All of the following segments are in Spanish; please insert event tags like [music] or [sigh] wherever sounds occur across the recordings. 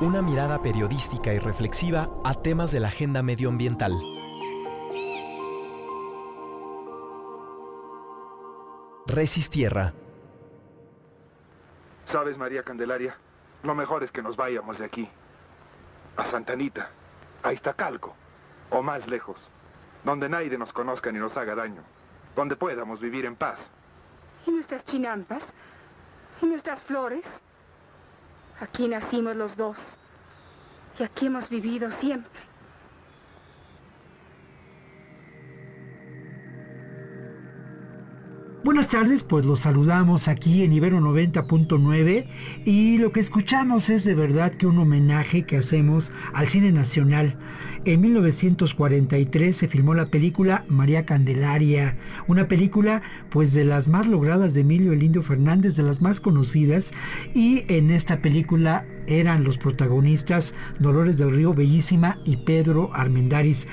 Una mirada periodística y reflexiva a temas de la agenda medioambiental. Resistierra. Sabes, María Candelaria, lo mejor es que nos vayamos de aquí. A Santanita, a Iztacalco, o más lejos, donde nadie nos conozca ni nos haga daño, donde podamos vivir en paz. ¿Y nuestras chinampas? ¿Y nuestras flores? Aquí nacimos los dos. Y aquí hemos vivido siempre. Buenas tardes, pues los saludamos aquí en Ibero 90.9 y lo que escuchamos es de verdad que un homenaje que hacemos al cine nacional. En 1943 se filmó la película María Candelaria, una película pues de las más logradas de Emilio El Indio Fernández, de las más conocidas y en esta película eran los protagonistas Dolores del Río Bellísima y Pedro Armendáriz.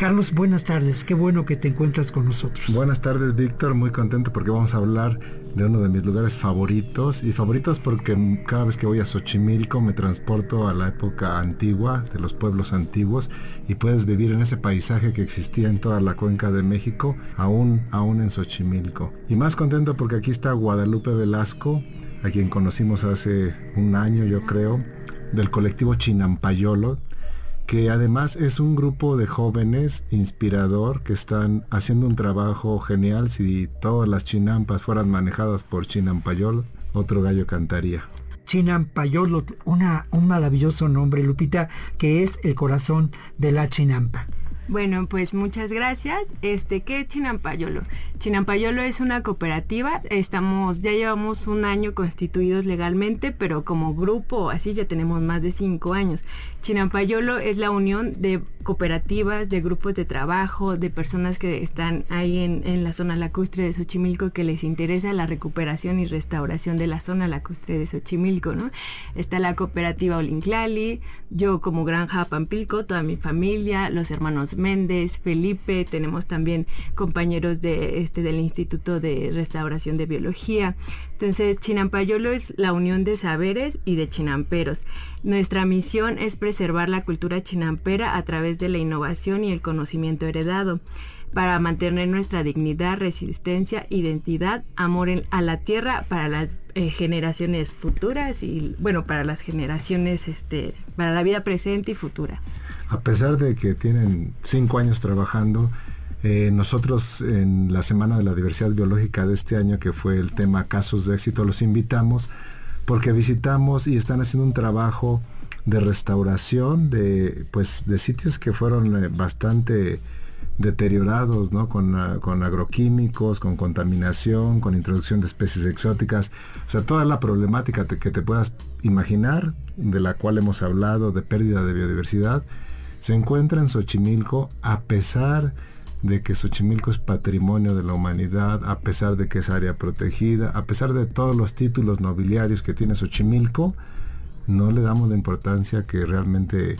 Carlos, buenas tardes. Qué bueno que te encuentras con nosotros. Buenas tardes, Víctor. Muy contento porque vamos a hablar de uno de mis lugares favoritos. Y favoritos porque cada vez que voy a Xochimilco me transporto a la época antigua, de los pueblos antiguos, y puedes vivir en ese paisaje que existía en toda la cuenca de México, aún, aún en Xochimilco. Y más contento porque aquí está Guadalupe Velasco, a quien conocimos hace un año, yo creo, del colectivo Chinampayolo que además es un grupo de jóvenes inspirador que están haciendo un trabajo genial. Si todas las chinampas fueran manejadas por Chinampayol, otro gallo cantaría. Chinampayolo, una, un maravilloso nombre, Lupita, que es el corazón de la chinampa. Bueno, pues muchas gracias. Este, ¿qué es Chinampayolo? Chinampayolo es una cooperativa. Estamos, ya llevamos un año constituidos legalmente, pero como grupo así ya tenemos más de cinco años. Chinampayolo es la unión de cooperativas, de grupos de trabajo, de personas que están ahí en, la zona lacustre de Xochimilco que les interesa la recuperación y restauración de la zona lacustre de Xochimilco, ¿no? Está la cooperativa Olinclali, yo como Granja Pampilco, toda mi familia, los hermanos Méndez, Felipe, tenemos también compañeros de este del Instituto de Restauración de Biología. Entonces, Chinampayolo es la unión de saberes y de chinamperos. Nuestra misión es preservar la cultura chinampera a través de la innovación y el conocimiento heredado para mantener nuestra dignidad, resistencia, identidad, amor a la tierra para las eh, generaciones futuras y bueno, para las generaciones, este, para la vida presente y futura. A pesar de que tienen cinco años trabajando, eh, nosotros en la Semana de la Diversidad Biológica de este año, que fue el tema Casos de Éxito, los invitamos porque visitamos y están haciendo un trabajo de restauración de, pues, de sitios que fueron eh, bastante deteriorados, ¿no? Con, ah, con, agroquímicos, con contaminación, con introducción de especies exóticas. O sea, toda la problemática que te puedas imaginar, de la cual hemos hablado, de pérdida de biodiversidad, se encuentra en Xochimilco a pesar de que Xochimilco es patrimonio de la humanidad, a pesar de que es área protegida, a pesar de todos los títulos nobiliarios que tiene Xochimilco, no le damos la importancia que realmente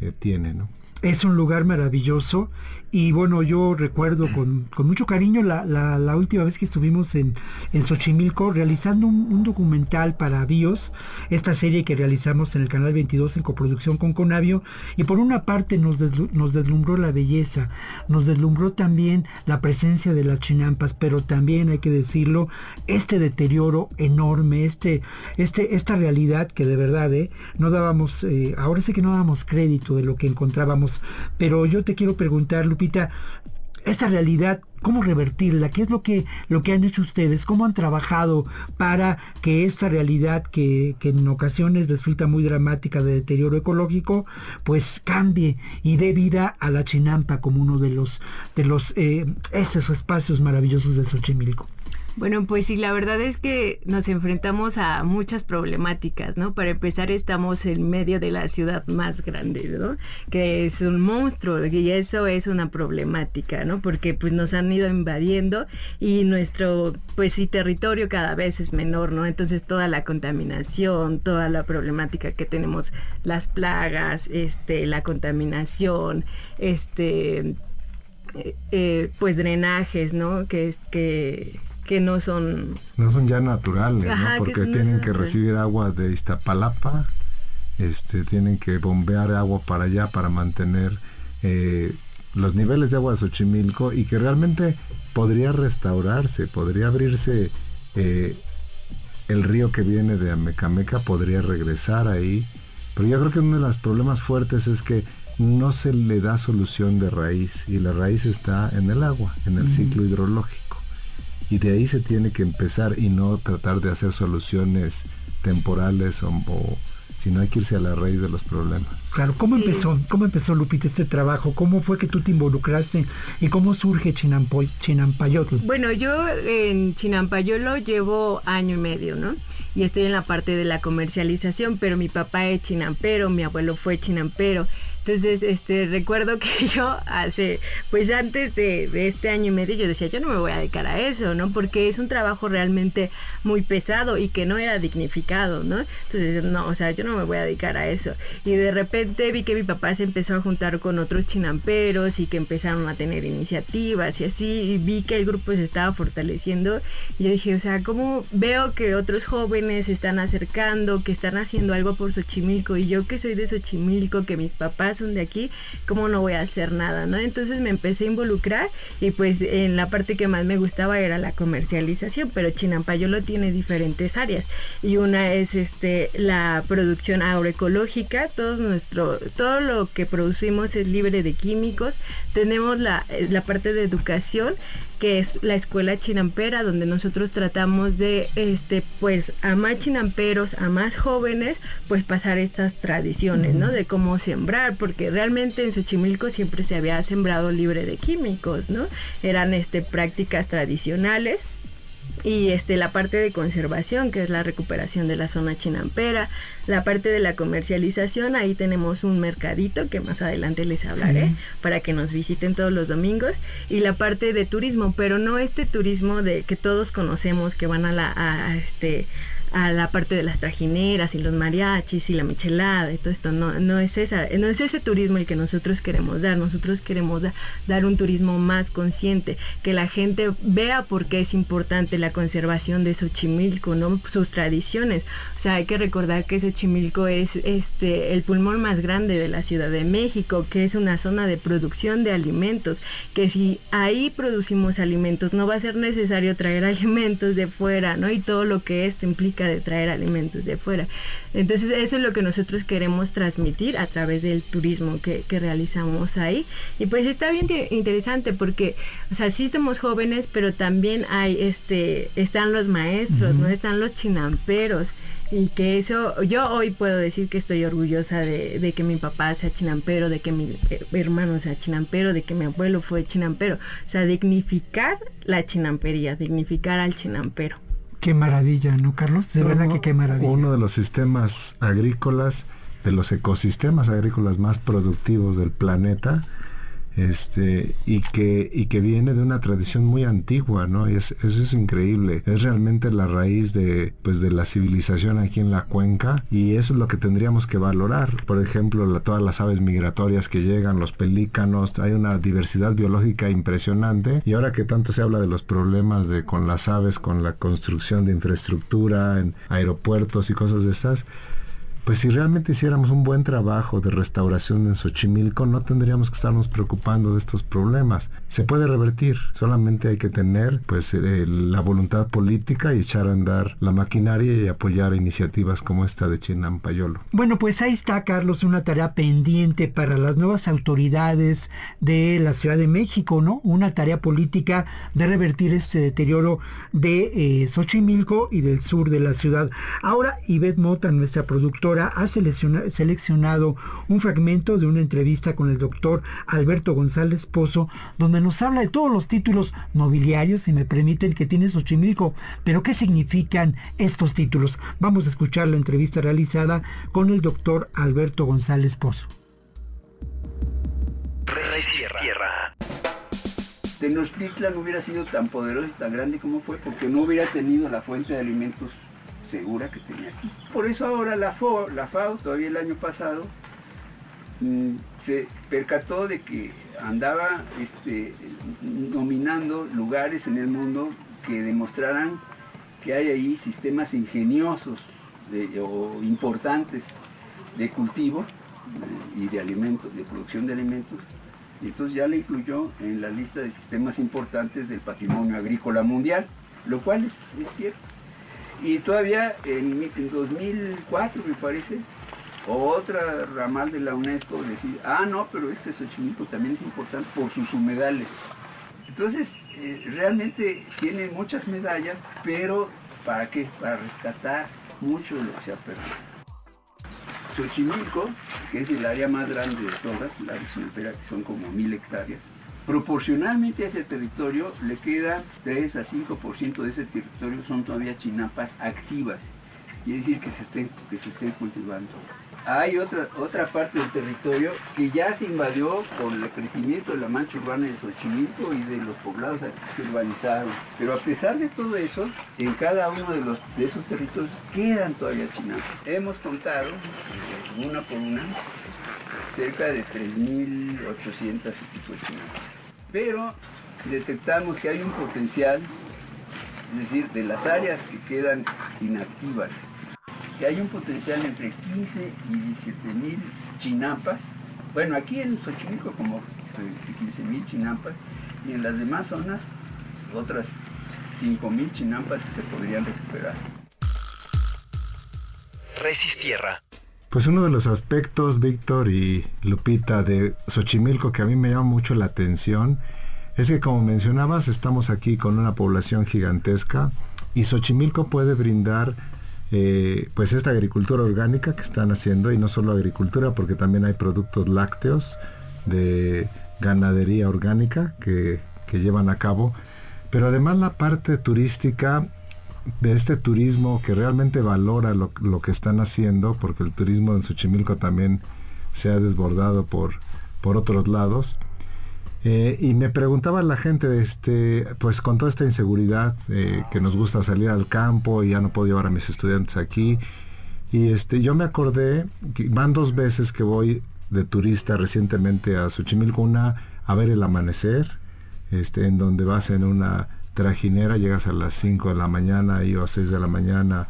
eh, tiene, ¿no? Es un lugar maravilloso. Y bueno, yo recuerdo con, mucho cariño la, última vez que estuvimos en, en Xochimilco realizando un, documental para BIOS, esta serie que realizamos en el Canal 22 en coproducción con Conavio. Y por una parte nos, nos deslumbró la belleza, nos deslumbró también la presencia de las chinampas, pero también hay que decirlo, este deterioro enorme, este, este, esta realidad que de verdad eh, no dábamos, eh, ahora sé que no dábamos crédito de lo que encontrábamos pero yo te quiero preguntar, Lupita, esta realidad, ¿cómo revertirla? ¿Qué es lo que, lo que han hecho ustedes? ¿Cómo han trabajado para que esta realidad que, en ocasiones resulta muy dramática de deterioro ecológico, pues cambie y dé vida a la chinampa como uno de los, de los eh, estos espacios maravillosos de Xochimilco? Bueno, pues sí, la verdad es que nos enfrentamos a muchas problemáticas, ¿no? Para empezar, estamos en medio de la ciudad más grande, ¿no? Que es un monstruo y eso es una problemática, ¿no? Porque pues nos han ido invadiendo y nuestro, pues sí, territorio cada vez es menor, ¿no? Entonces toda la contaminación, toda la problemática que tenemos, las plagas, este, la contaminación, este, eh, eh, pues drenajes, ¿no? Que es que que no son... No son ya naturales, ¿no? Porque tienen que recibir agua de Iztapalapa, este, tienen que bombear agua para allá para mantener eh, los niveles de agua de Xochimilco y que realmente podría restaurarse, podría abrirse eh, el río que viene de Amecameca, podría regresar ahí. Pero yo creo que uno de los problemas fuertes es que no se le da solución de raíz y la raíz está en el agua, en el ciclo hidrológico y de ahí se tiene que empezar y no tratar de hacer soluciones temporales o, si no hay que irse a la raíz de los problemas. Claro, ¿cómo empezó? ¿Cómo empezó Lupita este trabajo? ¿Cómo fue que tú te involucraste y cómo surge Chinampoy, Chinampayotl? Bueno, yo en Chinampayolo llevo año y medio, ¿no? Y estoy en la parte de la comercialización, pero mi papá es chinampero, mi abuelo fue chinampero. Entonces, este, recuerdo que [laughs] yo hace, pues antes de, este año y medio, yo decía, yo no me voy a dedicar a eso, ¿no? Porque es un trabajo realmente muy pesado y que no era dignificado, ¿no? Entonces, no, o sea, yo no me voy a dedicar a eso. Y de repente vi que mi papá se empezó a juntar con otros chinamperos y que empezaron a tener iniciativas y así, y vi que el grupo se estaba fortaleciendo. Y yo dije, o sea, ¿cómo veo que otros jóvenes se están acercando, que están haciendo algo por Xochimilco? Y yo que soy de Xochimilco, que mis papás son de aquí, ¿cómo no voy a hacer nada? ¿no? Entonces me empecé a involucrar y pues en la parte que más me gustaba era la comercialización, pero Chinampayolo tiene diferentes áreas y una es este la producción agroecológica, todo nuestro, todo lo que producimos es libre de químicos, tenemos la, la parte de educación que es la escuela chinampera, donde nosotros tratamos de, este, pues, a más chinamperos, a más jóvenes, pues pasar estas tradiciones, ¿no? De cómo sembrar, porque realmente en Xochimilco siempre se había sembrado libre de químicos, ¿no? Eran, este, prácticas tradicionales y este la parte de conservación que es la recuperación de la zona chinampera la parte de la comercialización ahí tenemos un mercadito que más adelante les hablaré para que nos visiten todos los domingos y la parte de turismo pero no este turismo de que todos conocemos que van a la a este a la parte de las trajineras y los mariachis y la michelada y todo esto. No, no, es, esa, no es ese turismo el que nosotros queremos dar. Nosotros queremos dar un turismo más consciente, que la gente vea por qué es importante la conservación de Xochimilco, ¿no? sus tradiciones. O sea, hay que recordar que Xochimilco es este, el pulmón más grande de la Ciudad de México, que es una zona de producción de alimentos, que si ahí producimos alimentos, no va a ser necesario traer [laughs] alimentos de fuera, ¿no? Y todo lo que esto implica de traer alimentos de afuera. Entonces eso es lo que nosotros queremos transmitir a través del turismo que, realizamos ahí. Y pues está bien interesante porque, o sea, sí somos jóvenes, pero también hay, este, están los maestros, ¿no? Están los chinamperos y que eso, yo hoy puedo decir que estoy orgullosa de, de, que mi papá sea chinampero, de que mi eh, hermano sea chinampero, de que mi abuelo fue chinampero. O sea, dignificar la chinampería, dignificar al chinampero. Qué maravilla, ¿no, Carlos? De verdad que qué maravilla. Uno de los sistemas agrícolas, de los ecosistemas agrícolas más productivos del planeta, este, y que, y que viene de una tradición muy antigua, ¿no? Y es, eso es increíble. Es realmente la raíz de, pues, de la civilización aquí en la cuenca y eso es lo que tendríamos que valorar. Por ejemplo, todas las aves migratorias que llegan, los pelícanos, hay una diversidad biológica impresionante y ahora que tanto se habla de los problemas de con las aves, con la construcción de infraestructura en aeropuertos y cosas de estas, pues si realmente hiciéramos un buen trabajo de restauración en Xochimilco, no tendríamos que estarnos preocupando de estos problemas. Se puede revertir, solamente hay que tener pues eh, la voluntad política y echar a andar la maquinaria y apoyar iniciativas como esta de Chinampayolo. Bueno, pues ahí está, Carlos, una tarea pendiente para las nuevas autoridades de la Ciudad de México, ¿no? Una tarea política de revertir este deterioro de eh, Xochimilco y del sur de la ciudad. Ahora, Ivette Mota, nuestra productora, ha seleccionado un fragmento de una entrevista con el doctor Alberto González Pozo, donde nos habla de todos los títulos nobiliarios, si me permiten, que tiene Xochimilco. Pero ¿qué significan estos títulos? Vamos a escuchar la entrevista realizada con el doctor Alberto González Pozo. Tenochtitlan no hubiera sido tan poderoso y tan grande como fue porque no hubiera tenido la fuente de alimentos segura que tenía aquí. Por eso ahora la, la FAO, todavía el año pasado, mm, se percató de que andaba este, nominando lugares en el mundo que demostraran que hay ahí sistemas ingeniosos o importantes de cultivo eh, y de alimentos, de producción de alimentos y entonces ya le incluyó en la lista de sistemas importantes del patrimonio agrícola mundial, lo cual es, cierto. Y todavía en, 2004, me parece, otra ramal de la UNESCO decía, ah, no, pero es que Xochimilco también es importante por sus humedales. Entonces, eh, realmente tiene muchas medallas, pero ¿para qué? Para rescatar mucho de lo que se ha perdido. Xochimilco, que es el área más grande de todas, la que son como mil hectáreas, proporcionalmente a ese territorio le queda 3 a 5% de ese territorio son todavía chinapas activas, quiere decir que se estén, que se estén cultivando hay otra, otra parte del territorio que ya se invadió por el crecimiento de la mancha urbana de Xochimilco y de los poblados que se urbanizaron. Pero a pesar de todo eso, en cada uno de, los, de esos territorios quedan todavía chinapas. Hemos contado, una por una, cerca de 3.800 y pico chinapas. Pero detectamos que hay un potencial, es decir, de las áreas que quedan inactivas que hay un potencial entre 15 y 17 mil chinampas. Bueno, aquí en Xochimilco como 15 mil chinampas y en las demás zonas otras 5 mil chinampas que se podrían recuperar. Resistierra. Pues uno de los aspectos, Víctor y Lupita, de Xochimilco que a mí me llama mucho la atención es que como mencionabas, estamos aquí con una población gigantesca y Xochimilco puede brindar eh, pues esta agricultura orgánica que están haciendo y no solo agricultura porque también hay productos lácteos de ganadería orgánica que, llevan a cabo. Pero además la parte turística de este turismo que realmente valora lo, que están haciendo porque el turismo en Xochimilco también se ha desbordado por, por otros lados eh, y me preguntaba la gente, este, pues con toda esta inseguridad, eh, que nos gusta salir al campo y ya no puedo llevar a mis estudiantes aquí. Y este, yo me acordé, que van dos veces que voy de turista recientemente a Xochimilco, una a ver el amanecer, este, en donde vas en una trajinera, llegas a las 5 de la mañana y o a 6 de la mañana,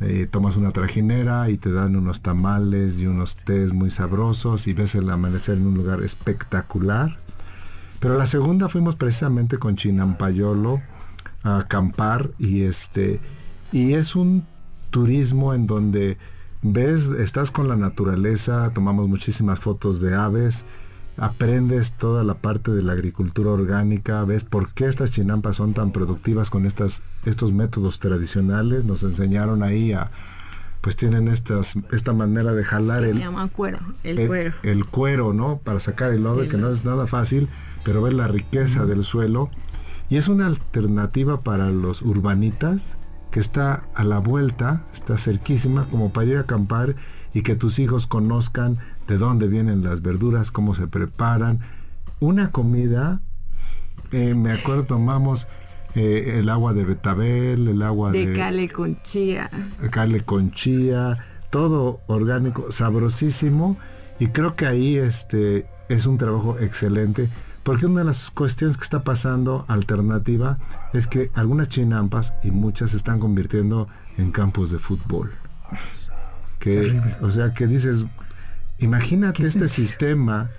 eh, tomas una trajinera y te dan unos tamales y unos tés muy sabrosos y ves el amanecer en un lugar espectacular. Pero la segunda fuimos precisamente con Chinampayolo a acampar y este y es un turismo en donde ves, estás con la naturaleza, tomamos muchísimas fotos de aves, aprendes toda la parte de la agricultura orgánica, ves por qué estas chinampas son tan productivas con estas, estos métodos tradicionales, nos enseñaron ahí a, pues tienen estas, esta manera de jalar el... Se llama cuero, el, cuero. El cuero, ¿no? Para sacar el lodo, que no es nada fácil pero ver la riqueza del suelo y es una alternativa para los urbanitas que está a la vuelta, está cerquísima como para ir a acampar y que tus hijos conozcan de dónde vienen las verduras, cómo se preparan. Una comida, eh, me acuerdo, tomamos eh, el agua de betabel, el agua de... De cale con chía. Cale con chía, todo orgánico, sabrosísimo. Y creo que ahí este, es un trabajo excelente porque una de las cuestiones que está pasando alternativa es que algunas chinampas y muchas se están convirtiendo en campos de fútbol. Que, o sea, que dices, imagínate este sistema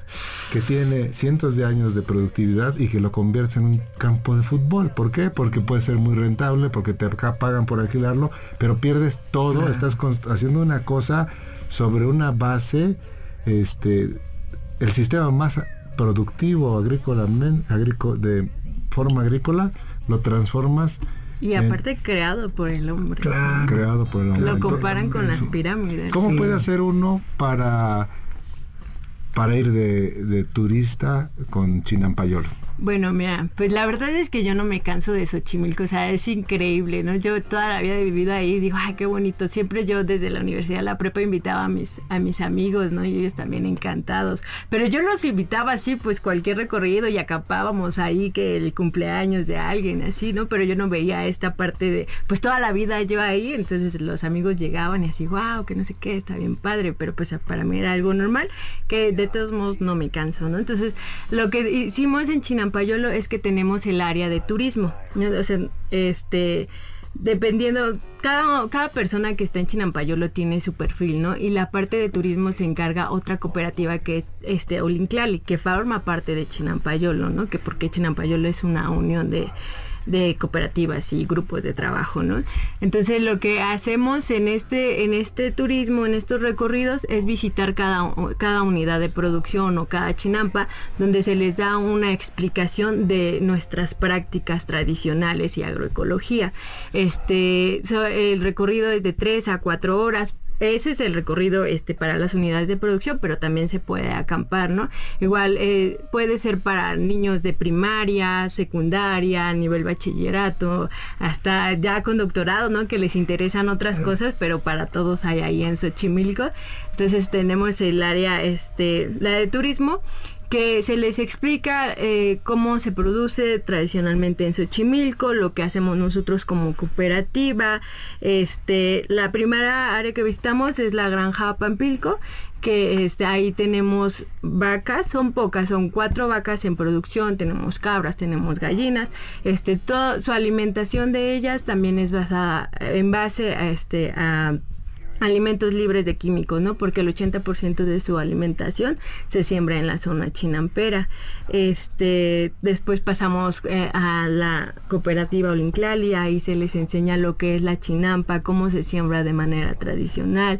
que tiene cientos de años de productividad y que lo convierte en un campo de fútbol. ¿Por qué? Porque puede ser muy rentable, porque te pagan por alquilarlo, pero pierdes todo, estás haciendo una cosa sobre una base, este, el sistema más productivo agrícola, de forma agrícola, lo transformas Y aparte creado por el hombre. Claro. Creado por el hombre. Lo comparan con las pirámides. ¿Cómo puede hacer uno para, para ir de, de turista con Chinampayolo? Bueno, mira, pues la verdad es que yo no me canso de Xochimilco, o sea, es increíble, ¿no? Yo toda la vida he vivido ahí, digo, ay, qué bonito. Siempre yo desde la universidad, la prepa, invitaba a mis, a mis amigos, ¿no? Y ellos también encantados. Pero yo los invitaba así, pues cualquier recorrido y acampábamos ahí, que el cumpleaños de alguien, así, ¿no? Pero yo no veía esta parte de, pues toda la vida yo ahí, entonces los amigos llegaban y así, wow, que no sé qué, está bien padre, pero pues para mí era algo normal, que de todos modos no me canso, ¿no? Entonces, lo que hicimos en China Payolo es que tenemos el área de turismo. O este, dependiendo, cada, cada persona que está en Chinampayolo tiene su perfil, ¿no? Y la parte de turismo se encarga otra cooperativa que es este, Olinclali, que forma parte de Chinampayolo, ¿no? Que porque Chinampayolo es una unión de de cooperativas y grupos de trabajo, ¿no? Entonces lo que hacemos en este, en este turismo, en estos recorridos, es visitar cada, cada unidad de producción o cada chinampa, donde se les da una explicación de nuestras prácticas tradicionales y agroecología. Este, el recorrido es de 3 a 4 horas ese es el recorrido este, para las unidades de producción, pero también se puede acampar, ¿no? Igual eh, puede ser para niños de primaria, secundaria, nivel bachillerato, hasta ya con doctorado, ¿no? Que les interesan otras cosas, pero para todos hay ahí en Xochimilco. Entonces tenemos el área, este, la de turismo que se les explica eh, cómo se produce tradicionalmente en Xochimilco, lo que hacemos nosotros como cooperativa. Este, la primera área que visitamos es la granja Pampilco, que este, ahí tenemos vacas, son pocas, son cuatro vacas en producción, tenemos cabras, tenemos gallinas, este, todo, su alimentación de ellas también es basada en base a, este, a alimentos libres de químicos, ¿no? Porque el 80% de su alimentación se siembra en la zona chinampera. Este, después pasamos eh, a la cooperativa Olinclali, ahí se les enseña lo que es la chinampa, cómo se siembra de manera tradicional,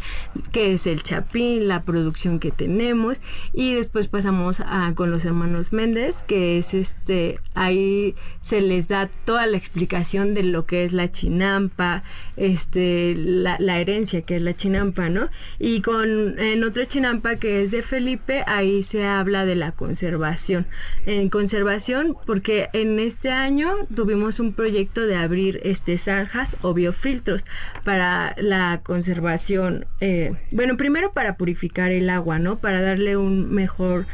qué es el chapín, la producción que tenemos y después pasamos a, con los hermanos Méndez, que es este, ahí se les da toda la explicación de lo que es la chinampa, este, la, la herencia que es la chinampa, ¿no? Y con en otro chinampa que es de Felipe, ahí se habla de la conservación. En conservación, porque en este año tuvimos un proyecto de abrir este zanjas o biofiltros para la conservación. Eh, bueno, primero para purificar el agua, ¿no? Para darle un mejor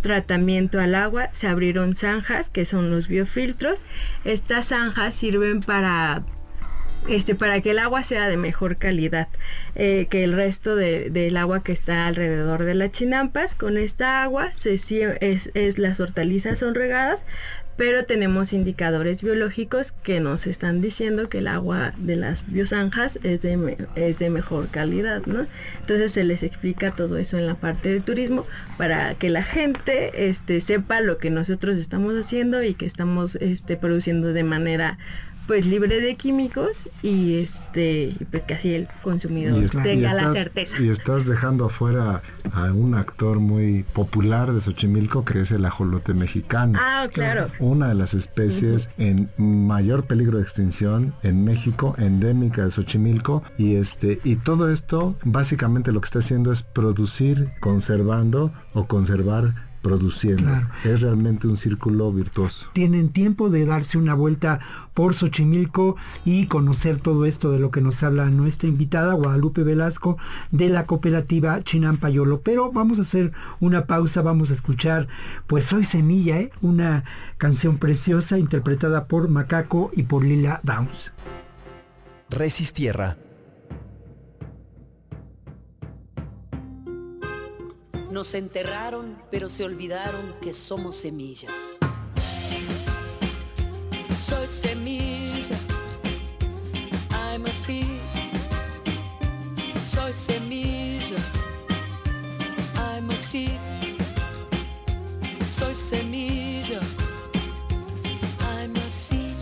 tratamiento al agua, se abrieron zanjas, que son los biofiltros. Estas zanjas sirven para este, para que el agua sea de mejor calidad eh, que el resto del agua que está alrededor de las chinampas. Con esta agua se, es, es, las hortalizas son regadas, pero tenemos indicadores biológicos que nos están diciendo que el agua de las biozanjas es de, es de mejor calidad, ¿no? Entonces se les explica todo eso en la parte de turismo para que la gente este, sepa lo que nosotros estamos haciendo y que estamos este, produciendo de manera pues libre de químicos y este pues que así el consumidor tenga la certeza. Y estás dejando afuera a un actor muy popular de Xochimilco que es el ajolote mexicano. Ah, claro. Una de las especies en mayor peligro de extinción en México, endémica de Xochimilco y este y todo esto básicamente lo que está haciendo es producir conservando o conservar produciendo. Es realmente un círculo virtuoso. Tienen tiempo de darse una vuelta por Xochimilco y conocer todo esto de lo que nos habla nuestra invitada Guadalupe Velasco de la cooperativa Chinampayolo. Pero vamos a hacer una pausa, vamos a escuchar pues Soy Semilla, ¿eh? una canción preciosa interpretada por Macaco y por Lila Downs. Resistierra Nos enterraron, pero se olvidaron que somos semillas. Soy semilla, I'm a seed. Soy semilla, I'm a seed. Soy semilla, I'm a seed.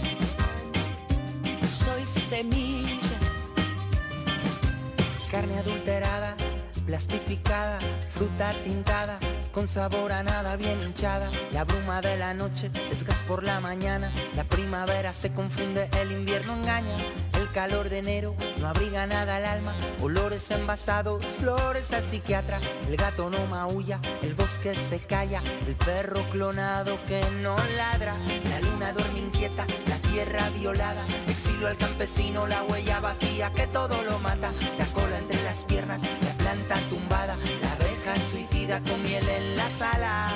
Soy semilla. Carne adulterada plastificada, fruta tintada, con sabor a nada bien hinchada. La bruma de la noche es gas por la mañana. La primavera se confunde, el invierno engaña. El calor de enero no abriga nada al alma. Olores envasados, flores al psiquiatra. El gato no maulla, el bosque se calla. El perro clonado que no ladra. La luna duerme inquieta, la tierra violada. Exilio al campesino, la huella vacía que todo lo mata. La cola entre las piernas, la planta tumbada. La suicida con miel en las alas.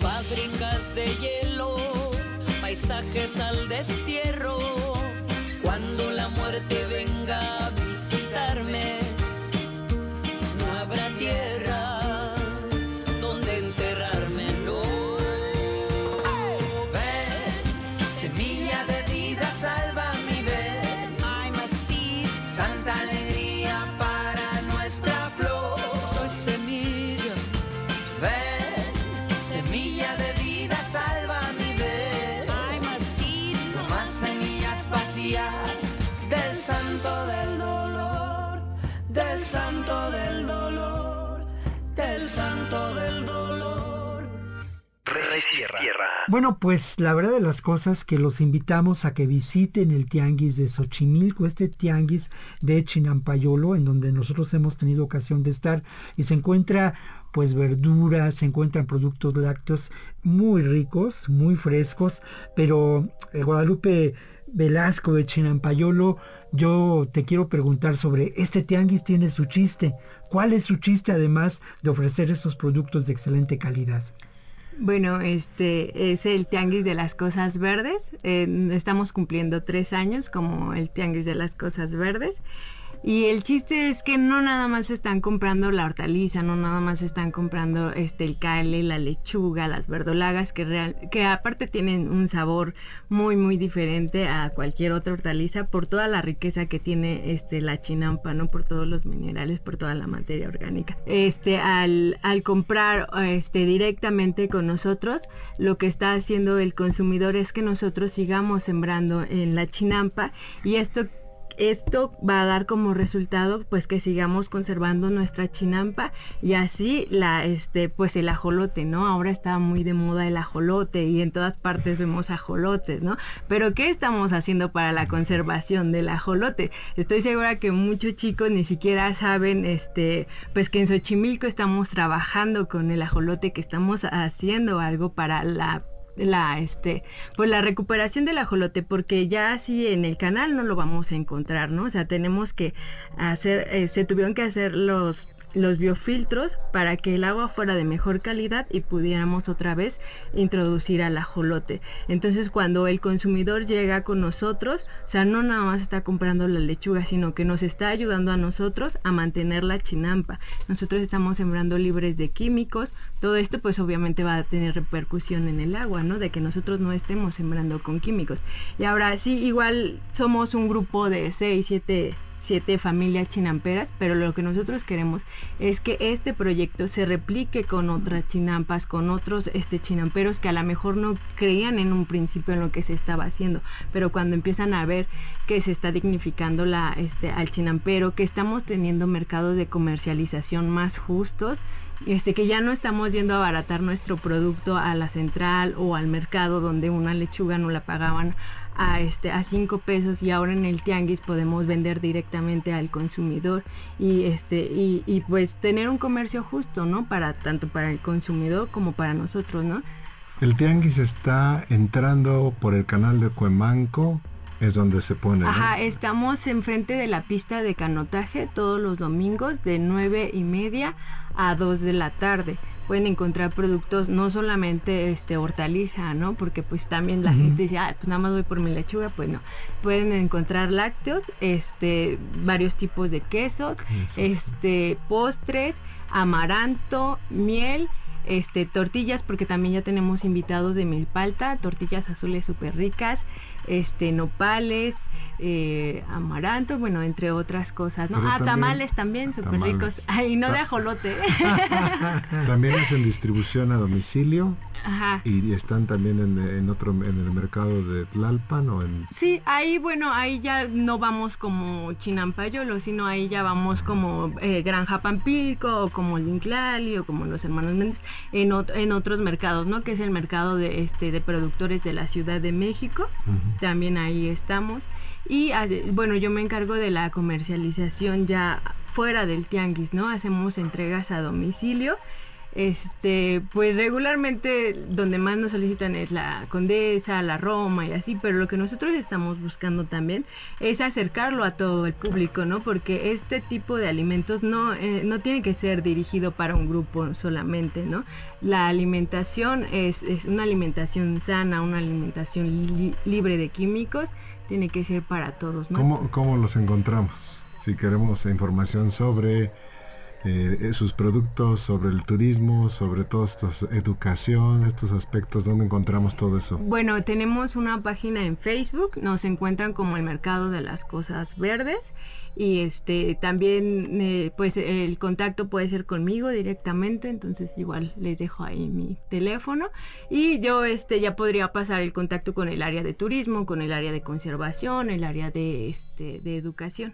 Fábricas de hielo, paisajes al destierro. Cuando la muerte venga santo del dolor, del santo del dolor. Bueno, pues la verdad de las cosas que los invitamos a que visiten el tianguis de Xochimilco, este tianguis de Chinampayolo, en donde nosotros hemos tenido ocasión de estar y se encuentra pues verduras, se encuentran productos lácteos muy ricos, muy frescos, pero eh, Guadalupe Velasco de Chinampayolo, yo te quiero preguntar sobre este tianguis tiene su chiste. ¿Cuál es su chiste además de ofrecer esos productos de excelente calidad? Bueno, este es el Tianguis de las Cosas Verdes. Estamos cumpliendo tres años como el Tianguis de las Cosas Verdes. Y el chiste es que no nada más están comprando la hortaliza, no nada más están comprando este el cale, la lechuga, las verdolagas que real, que aparte tienen un sabor muy muy diferente a cualquier otra hortaliza por toda la riqueza que tiene este la chinampa, ¿no? Por todos los minerales, por toda la materia orgánica. Este al, al comprar este directamente con nosotros, lo que está haciendo el consumidor es que nosotros sigamos sembrando en la chinampa y esto esto va a dar como resultado pues que sigamos conservando nuestra chinampa y así la este pues el ajolote, ¿no? Ahora está muy de moda el ajolote y en todas partes vemos ajolotes, ¿no? Pero ¿qué estamos haciendo para la conservación del ajolote? Estoy segura que muchos chicos ni siquiera saben este pues que en Xochimilco estamos trabajando con el ajolote, que estamos haciendo algo para la la este pues la recuperación del ajolote porque ya así en el canal no lo vamos a encontrar no o sea tenemos que hacer eh, se tuvieron que hacer los los biofiltros para que el agua fuera de mejor calidad y pudiéramos otra vez introducir al ajolote. Entonces cuando el consumidor llega con nosotros, o sea, no nada más está comprando la lechuga, sino que nos está ayudando a nosotros a mantener la chinampa. Nosotros estamos sembrando libres de químicos. Todo esto pues obviamente va a tener repercusión en el agua, ¿no? De que nosotros no estemos sembrando con químicos. Y ahora sí, igual somos un grupo de 6, 7 siete familias chinamperas, pero lo que nosotros queremos es que este proyecto se replique con otras chinampas, con otros este, chinamperos que a lo mejor no creían en un principio en lo que se estaba haciendo, pero cuando empiezan a ver que se está dignificando la, este, al chinampero, que estamos teniendo mercados de comercialización más justos, este, que ya no estamos yendo a abaratar nuestro producto a la central o al mercado donde una lechuga no la pagaban a este a 5 pesos y ahora en el tianguis podemos vender directamente al consumidor y este y, y, pues tener un comercio justo no para tanto para el consumidor como para nosotros no el tianguis está entrando por el canal de Cuemanco es donde se pone. ¿no? Ajá, estamos enfrente de la pista de canotaje todos los domingos de 9 y media a 2 de la tarde. Pueden encontrar productos, no solamente este hortaliza, ¿no? Porque pues también la uh -huh. gente dice, ah, pues nada más voy por mi lechuga, pues no. Pueden encontrar lácteos, este, varios tipos de quesos, Eso este, postres, amaranto, miel este, tortillas, porque también ya tenemos invitados de milpalta, tortillas azules súper ricas, este nopales, eh, amaranto, bueno, entre otras cosas, ¿no? Pero ah, también- tamales también, súper ricos. Ay, no de ajolote. [laughs] También hacen distribución a domicilio Ajá. y están también en, en otro en el mercado de Tlalpan o en Sí, ahí bueno, ahí ya no vamos como Chinampayolo, sino ahí ya vamos como eh, Granja Pampico o como Linclali o como los hermanos Méndez en, ot- en otros mercados, ¿no? Que es el mercado de este de productores de la Ciudad de México. También ahí estamos. Y bueno, yo me encargo de la comercialización ya fuera del tianguis, ¿no? Hacemos entregas a domicilio. Este, pues regularmente donde más nos solicitan es la Condesa, la Roma y así, pero lo que nosotros estamos buscando también es acercarlo a todo el público, ¿no? Porque este tipo de alimentos no, eh, no tiene que ser dirigido para un grupo solamente, ¿no? La alimentación es, es una alimentación sana, una alimentación li- libre de químicos, tiene que ser para todos, ¿no? ¿Cómo, cómo los encontramos? Si queremos información sobre eh, sus productos, sobre el turismo, sobre todo estos educación, estos aspectos, ¿dónde encontramos todo eso? Bueno, tenemos una página en Facebook, nos encuentran como el mercado de las cosas verdes y este también eh, pues el contacto puede ser conmigo directamente, entonces igual les dejo ahí mi teléfono y yo este ya podría pasar el contacto con el área de turismo, con el área de conservación, el área de este de educación.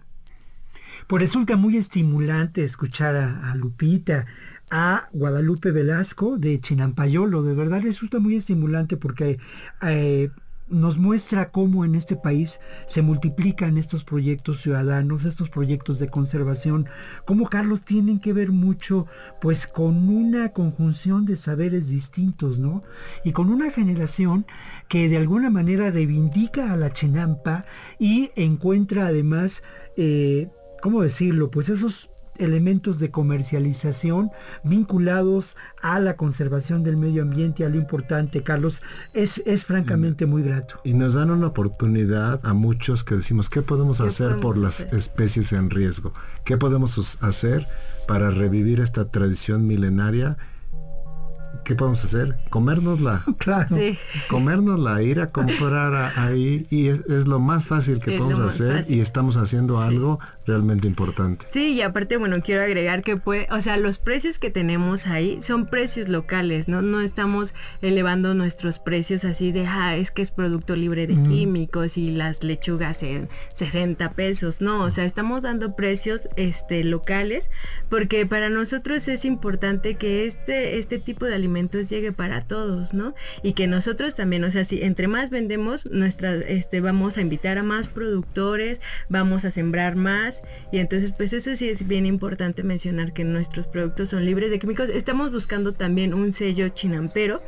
Pues resulta muy estimulante escuchar a, Lupita, a Guadalupe Velasco de Chinampayolo. De verdad resulta muy estimulante porque eh, nos muestra cómo en este país se multiplican estos proyectos ciudadanos, estos proyectos de conservación, cómo Carlos tienen que ver mucho pues con una conjunción de saberes distintos, ¿no? Y con una generación que de alguna manera reivindica a la chinampa y encuentra además, eh, ¿cómo decirlo? Pues esos elementos de comercialización vinculados a la conservación del medio ambiente, a lo importante, Carlos, es, es francamente muy grato. Y nos dan una oportunidad a muchos que decimos, ¿qué podemos ¿Qué hacer por podemos las hacer? especies en riesgo? ¿Qué podemos hacer para revivir esta tradición milenaria? ¿Qué podemos hacer? Comérnosla. [laughs] Claro. Sí. Comérnosla, ir a comprar a- ahí y es, es lo más fácil que Es podemos hacer fácil. y estamos haciendo algo realmente importante. Sí, y aparte, bueno, quiero agregar que puede, o sea, los precios que tenemos ahí son precios locales, ¿no? No estamos elevando nuestros precios así de, ah, es que es producto libre de Mm. químicos y las lechugas en 60 pesos, no, o sea, estamos dando precios este locales porque para nosotros es importante que este este tipo de alimentos llegue para todos, ¿no? Y que nosotros también, o sea, si entre más vendemos, nuestra este vamos a invitar a más productores, vamos a sembrar más y entonces pues eso sí es bien importante mencionar que nuestros productos son libres de químicos. Estamos buscando también un sello chinampero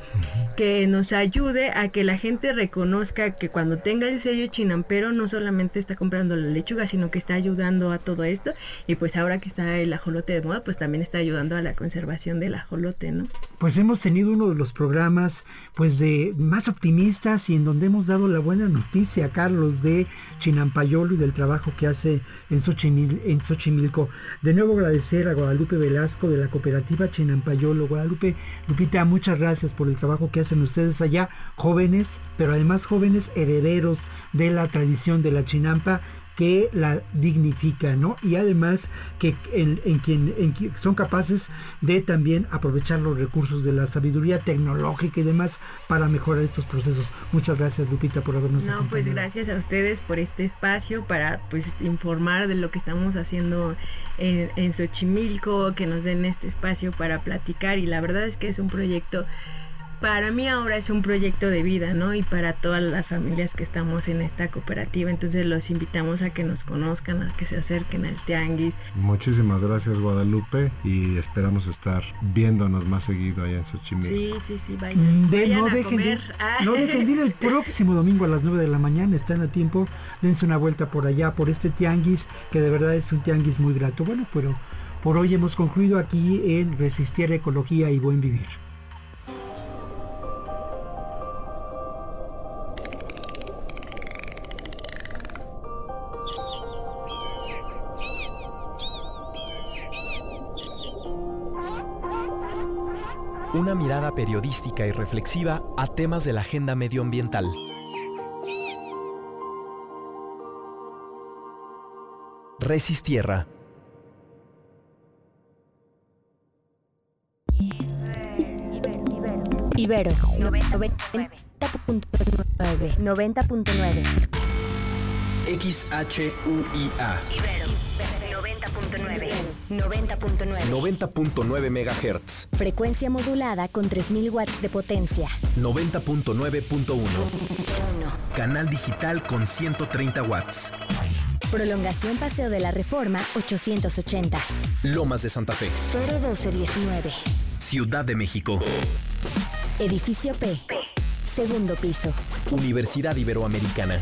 que nos ayude a que la gente reconozca que cuando tenga el sello chinampero no solamente está comprando la lechuga, sino que está ayudando a todo esto y pues ahora que está el ajolote de moda, pues también está ayudando a la conservación del ajolote, ¿no? Pues hemos tenido uno de los programas pues de más optimistas y en donde hemos dado la buena noticia, Carlos, de Chinampayolo y del trabajo que hace en, En Xochimilco. De nuevo agradecer a Guadalupe Velasco de la cooperativa Chinampayolo. Guadalupe, Lupita, muchas gracias por el trabajo que hacen ustedes allá, jóvenes, pero además jóvenes herederos de la tradición de la chinampa que la dignifica, ¿no? Y además que en, en quien, en quien son capaces de también aprovechar los recursos de la sabiduría tecnológica y demás para mejorar estos procesos. Muchas gracias, Lupita, por habernos No, pues acompañado. gracias a ustedes por este espacio para pues informar de lo que estamos haciendo en, en Xochimilco, que nos den este espacio para platicar y la verdad es que es un proyecto, para mí ahora es un proyecto de vida, ¿no? Y para todas las familias que estamos en esta cooperativa, entonces los invitamos a que nos conozcan, a que se acerquen al tianguis. Muchísimas gracias Guadalupe y esperamos estar viéndonos más seguido allá en Xochimilco. Sí, sí, sí, vayan, Mm, de- vayan no, a dejen de. Ah. no dejen de ir el [laughs] próximo domingo a las 9 de la mañana, están a tiempo, dense una vuelta por allá, por este tianguis, que de verdad es un tianguis muy grato. Bueno, pero por hoy hemos concluido aquí en Resistir Ecología y Buen Vivir. Una mirada periodística y reflexiva a temas de la agenda medioambiental. Resistierra. Ibero 90.9 90.9 XHUIA Ibero 90.9 90.9 MHz. Frecuencia modulada con 3000 watts de potencia. 90.9.1. Canal digital con 130 watts. Prolongación Paseo de la Reforma 880. Lomas de Santa Fe. 01219. Ciudad de México. Edificio P. Segundo piso. Universidad Iberoamericana.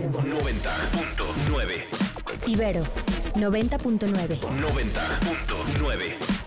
90.9. Ibero 90.9. 90.9.